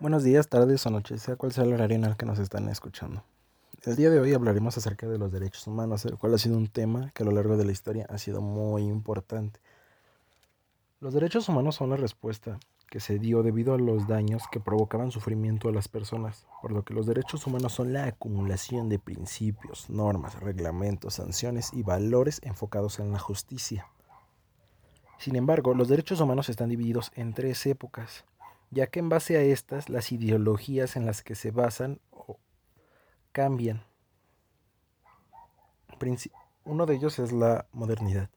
Buenos días, tardes o noches, sea cual sea el horario en el que nos están escuchando. El día de hoy hablaremos acerca de los derechos humanos, el cual ha sido un tema que a lo largo de la historia ha sido muy importante. Los derechos humanos son la respuesta que se dio debido a los daños que provocaban sufrimiento a las personas, por lo que los derechos humanos son la acumulación de principios, normas, reglamentos, sanciones y valores enfocados en la justicia. Sin embargo, los derechos humanos están divididos en tres épocas, ya que en base a estas las ideologías en las que se basan cambian. Uno de ellos es la modernidad.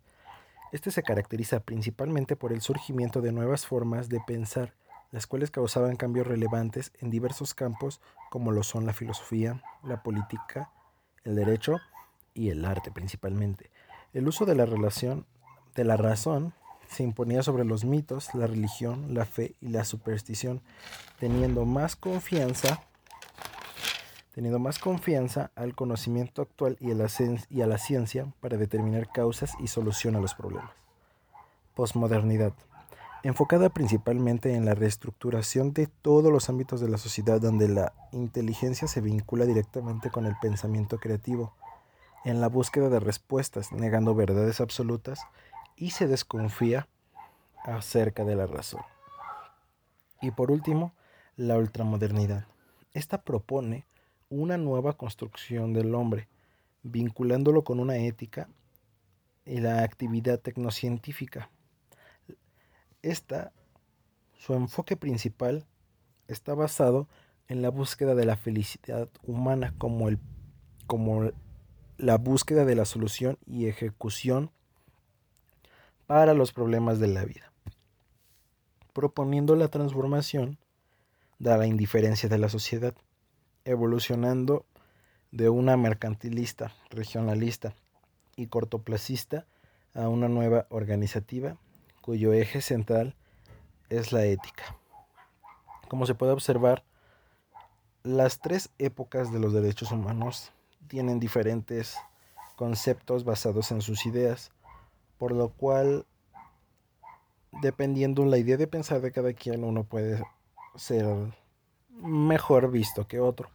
Este se caracteriza principalmente por el surgimiento de nuevas formas de pensar, las cuales causaban cambios relevantes en diversos campos como lo son la filosofía, la política, el derecho y el arte principalmente. El uso de la relación de la razón se imponía sobre los mitos, la religión, la fe y la superstición, teniendo más confianza teniendo más confianza al conocimiento actual y a, la, ciencia para determinar causas y solución a los problemas. Postmodernidad. Enfocada principalmente en la reestructuración de todos los ámbitos de la sociedad donde la inteligencia se vincula directamente con el pensamiento creativo, en la búsqueda de respuestas, negando verdades absolutas y se desconfía acerca de la razón. Y por último, la ultramodernidad. Esta propone una nueva construcción del hombre, vinculándolo con una ética y la actividad tecnocientífica. Esta, su enfoque principal, está basado en la búsqueda de la felicidad humana como, el, como la búsqueda de la solución y ejecución para los problemas de la vida, proponiendo la transformación de la indiferencia de la sociedad, evolucionando de una mercantilista, regionalista y cortoplacista a una nueva organizativa cuyo eje central es la ética. Como se puede observar, las tres épocas de los derechos humanos tienen diferentes conceptos basados en sus ideas, por lo cual, dependiendo la idea de pensar de cada quien, uno puede ser mejor visto que otro.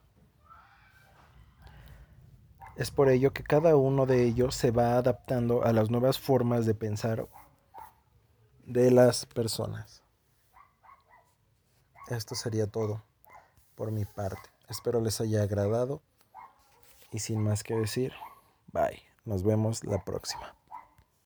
Es por ello que cada uno de ellos se va adaptando a las nuevas formas de pensar de las personas. Esto sería todo por mi parte. Espero les haya agradado y sin más que decir, bye. Nos vemos la próxima.